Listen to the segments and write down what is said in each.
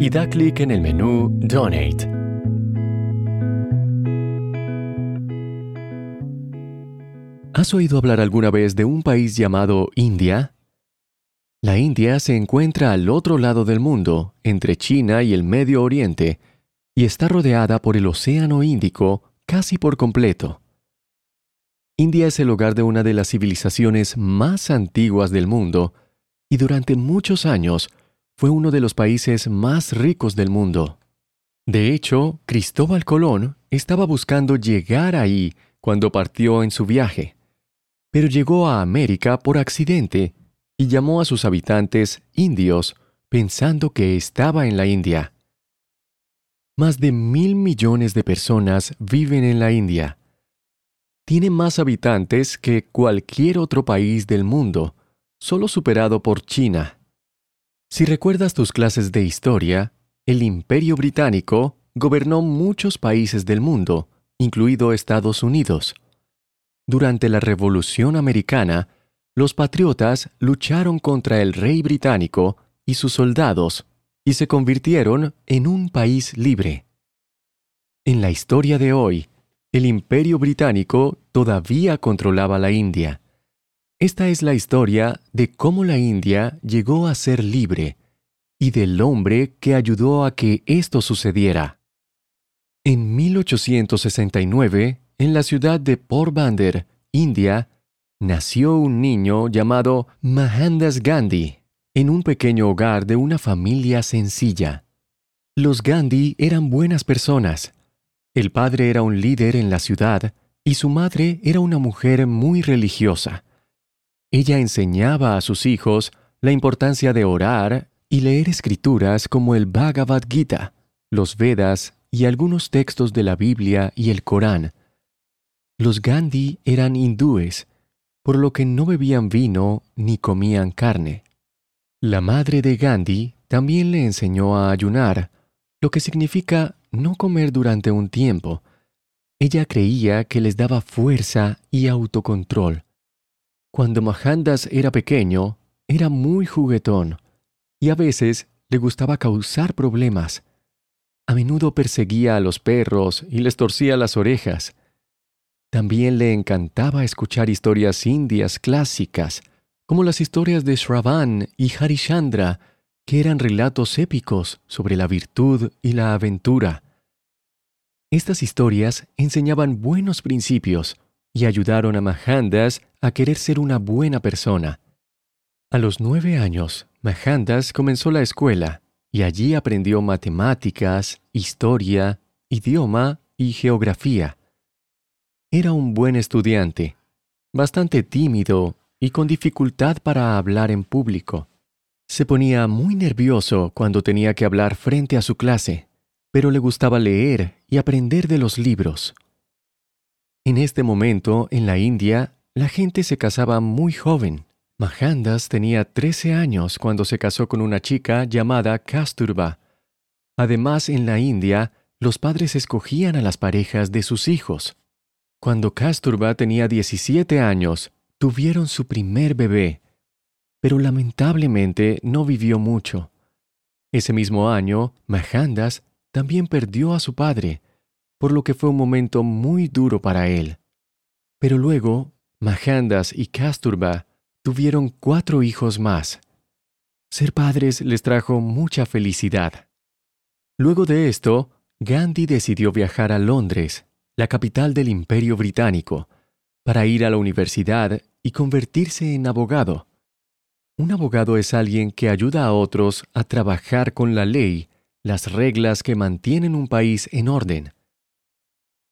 y da clic en el menú Donate. ¿Has oído hablar alguna vez de un país llamado India? La India se encuentra al otro lado del mundo, entre China y el Medio Oriente, y está rodeada por el Océano Índico casi por completo. India es el hogar de una de las civilizaciones más antiguas del mundo, y durante muchos años fue uno de los países más ricos del mundo. De hecho, Cristóbal Colón estaba buscando llegar ahí cuando partió en su viaje, pero llegó a América por accidente y llamó a sus habitantes indios pensando que estaba en la India. Más de mil millones de personas viven en la India. Tiene más habitantes que cualquier otro país del mundo, solo superado por China. Si recuerdas tus clases de historia, el Imperio Británico gobernó muchos países del mundo, incluido Estados Unidos. Durante la Revolución Americana, los patriotas lucharon contra el rey británico y sus soldados y se convirtieron en un país libre. En la historia de hoy, el Imperio Británico todavía controlaba la India. Esta es la historia de cómo la India llegó a ser libre y del hombre que ayudó a que esto sucediera. En 1869, en la ciudad de Porbandar, India, nació un niño llamado Mahandas Gandhi en un pequeño hogar de una familia sencilla. Los Gandhi eran buenas personas. El padre era un líder en la ciudad y su madre era una mujer muy religiosa. Ella enseñaba a sus hijos la importancia de orar y leer escrituras como el Bhagavad Gita, los Vedas y algunos textos de la Biblia y el Corán. Los Gandhi eran hindúes, por lo que no bebían vino ni comían carne. La madre de Gandhi también le enseñó a ayunar, lo que significa no comer durante un tiempo. Ella creía que les daba fuerza y autocontrol. Cuando Mahandas era pequeño, era muy juguetón y a veces le gustaba causar problemas. A menudo perseguía a los perros y les torcía las orejas. También le encantaba escuchar historias indias clásicas, como las historias de Shravan y Harishandra, que eran relatos épicos sobre la virtud y la aventura. Estas historias enseñaban buenos principios y ayudaron a Mahandas a querer ser una buena persona. A los nueve años, Mahandas comenzó la escuela y allí aprendió matemáticas, historia, idioma y geografía. Era un buen estudiante, bastante tímido y con dificultad para hablar en público. Se ponía muy nervioso cuando tenía que hablar frente a su clase, pero le gustaba leer y aprender de los libros. En este momento, en la India, la gente se casaba muy joven. Mahandas tenía 13 años cuando se casó con una chica llamada Kasturba. Además, en la India, los padres escogían a las parejas de sus hijos. Cuando Kasturba tenía 17 años, tuvieron su primer bebé, pero lamentablemente no vivió mucho. Ese mismo año, Mahandas también perdió a su padre, por lo que fue un momento muy duro para él. Pero luego, Mahandas y Kasturba tuvieron cuatro hijos más. Ser padres les trajo mucha felicidad. Luego de esto, Gandhi decidió viajar a Londres, la capital del Imperio Británico, para ir a la universidad y convertirse en abogado. Un abogado es alguien que ayuda a otros a trabajar con la ley, las reglas que mantienen un país en orden.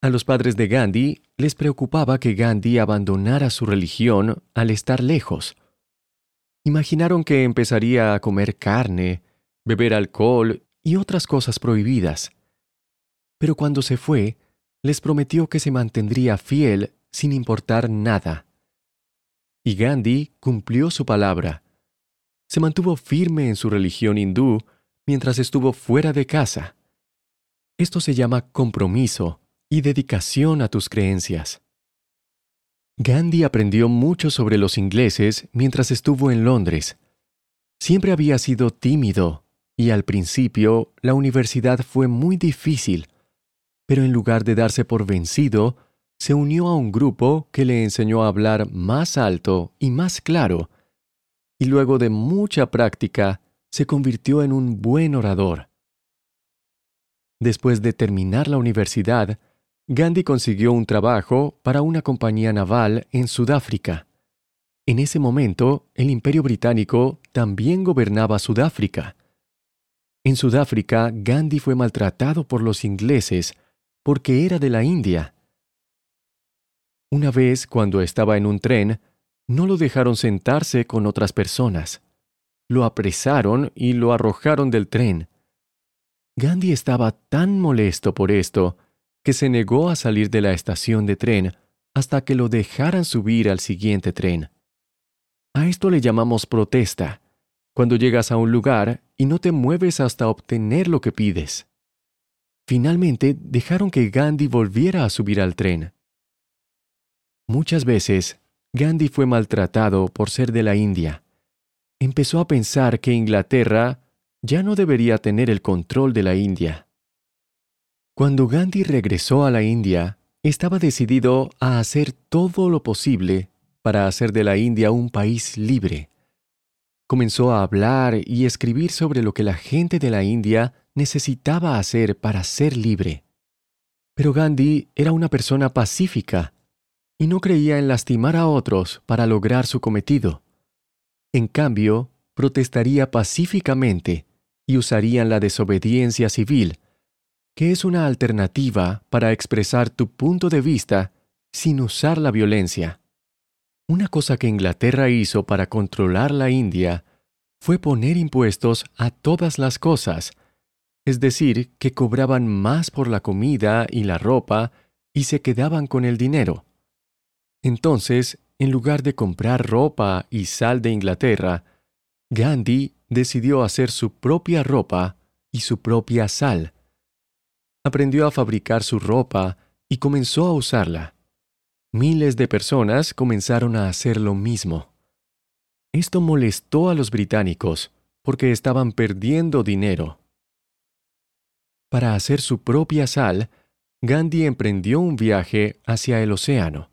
A los padres de Gandhi les preocupaba que Gandhi abandonara su religión al estar lejos. Imaginaron que empezaría a comer carne, beber alcohol y otras cosas prohibidas. pero cuando se fue, les prometió que se mantendría fiel sin importar nada. Y Gandhi cumplió su palabra. Se mantuvo firme en su religión hindú mientras estuvo fuera de casa. Esto se llama compromiso y dedicación a tus creencias. Gandhi aprendió mucho sobre los ingleses mientras estuvo en Londres. Siempre había sido tímido y al principio la universidad fue muy difícil, pero en lugar de darse por vencido, se unió a un grupo que le enseñó a hablar más alto y más claro, y luego de mucha práctica se convirtió en un buen orador. Después de terminar la universidad, Gandhi consiguió un trabajo para una compañía naval en Sudáfrica. En ese momento, el imperio británico también gobernaba Sudáfrica. En Sudáfrica, Gandhi fue maltratado por los ingleses porque era de la India. Una vez, cuando estaba en un tren, no lo dejaron sentarse con otras personas. Lo apresaron y lo arrojaron del tren. Gandhi estaba tan molesto por esto que se negó a salir de la estación de tren hasta que lo dejaran subir al siguiente tren. A esto le llamamos protesta, cuando llegas a un lugar y no te mueves hasta obtener lo que pides. Finalmente dejaron que Gandhi volviera a subir al tren. Muchas veces, Gandhi fue maltratado por ser de la India. Empezó a pensar que Inglaterra ya no debería tener el control de la India. Cuando Gandhi regresó a la India, estaba decidido a hacer todo lo posible para hacer de la India un país libre. Comenzó a hablar y escribir sobre lo que la gente de la India necesitaba hacer para ser libre. Pero Gandhi era una persona pacífica y no creía en lastimar a otros para lograr su cometido. En cambio, protestaría pacíficamente y usarían la desobediencia civil, que es una alternativa para expresar tu punto de vista sin usar la violencia. Una cosa que Inglaterra hizo para controlar la India fue poner impuestos a todas las cosas, es decir, que cobraban más por la comida y la ropa y se quedaban con el dinero. Entonces, en lugar de comprar ropa y sal de Inglaterra, Gandhi decidió hacer su propia ropa y su propia sal. Aprendió a fabricar su ropa y comenzó a usarla. Miles de personas comenzaron a hacer lo mismo. Esto molestó a los británicos porque estaban perdiendo dinero. Para hacer su propia sal, Gandhi emprendió un viaje hacia el océano.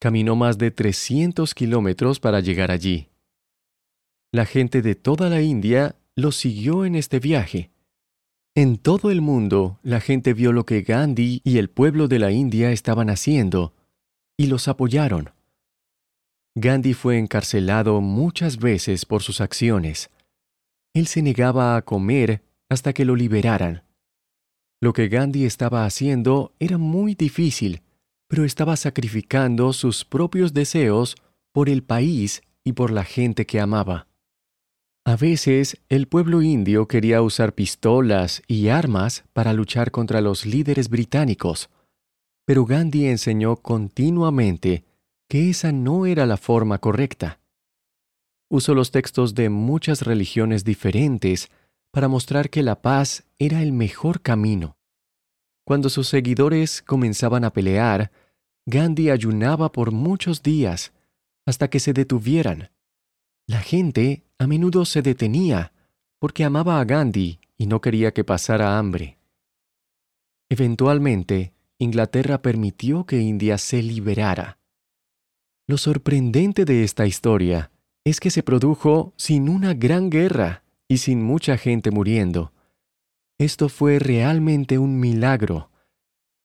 Caminó más de 300 kilómetros para llegar allí. La gente de toda la India lo siguió en este viaje. En todo el mundo, la gente vio lo que Gandhi y el pueblo de la India estaban haciendo y los apoyaron. Gandhi fue encarcelado muchas veces por sus acciones. Él se negaba a comer hasta que lo liberaran. Lo que Gandhi estaba haciendo era muy difícil, pero estaba sacrificando sus propios deseos por el país y por la gente que amaba. A veces el pueblo indio quería usar pistolas y armas para luchar contra los líderes británicos, pero Gandhi enseñó continuamente que esa no era la forma correcta. Usó los textos de muchas religiones diferentes para mostrar que la paz era el mejor camino. Cuando sus seguidores comenzaban a pelear, Gandhi ayunaba por muchos días hasta que se detuvieran. La gente a menudo se detenía porque amaba a Gandhi y no quería que pasara hambre. Eventualmente, Inglaterra permitió que India se liberara. Lo sorprendente de esta historia es que se produjo sin una gran guerra y sin mucha gente muriendo. Esto fue realmente un milagro,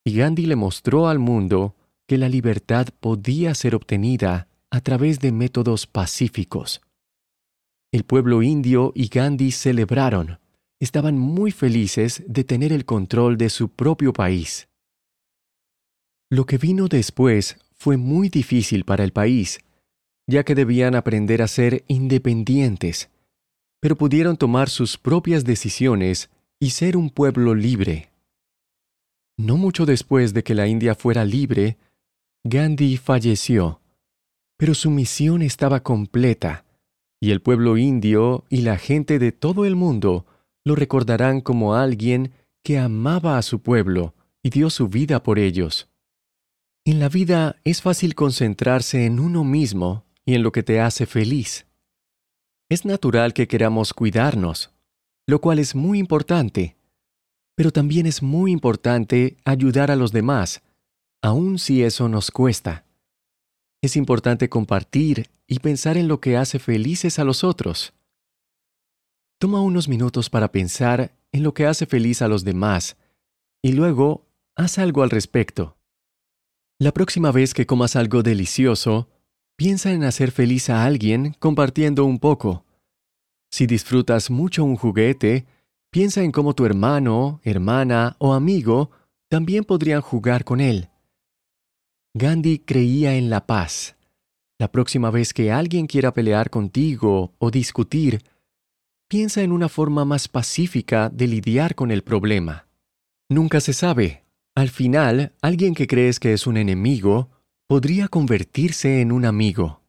y Gandhi le mostró al mundo que la libertad podía ser obtenida a través de métodos pacíficos. El pueblo indio y Gandhi celebraron. Estaban muy felices de tener el control de su propio país. Lo que vino después fue muy difícil para el país, ya que debían aprender a ser independientes, pero pudieron tomar sus propias decisiones y ser un pueblo libre. No mucho después de que la India fuera libre, Gandhi falleció, pero su misión estaba completa, y el pueblo indio y la gente de todo el mundo lo recordarán como alguien que amaba a su pueblo y dio su vida por ellos. En la vida es fácil concentrarse en uno mismo y en lo que te hace feliz. Es natural que queramos cuidarnos, lo cual es muy importante, pero también es muy importante ayudar a los demás, aun si eso nos cuesta. Es importante compartir y pensar en lo que hace felices a los otros. Toma unos minutos para pensar en lo que hace feliz a los demás y luego haz algo al respecto. La próxima vez que comas algo delicioso, piensa en hacer feliz a alguien compartiendo un poco. Si disfrutas mucho un juguete, Piensa en cómo tu hermano, hermana o amigo también podrían jugar con él. Gandhi creía en la paz. La próxima vez que alguien quiera pelear contigo o discutir, piensa en una forma más pacífica de lidiar con el problema. Nunca se sabe. Al final, alguien que crees que es un enemigo podría convertirse en un amigo.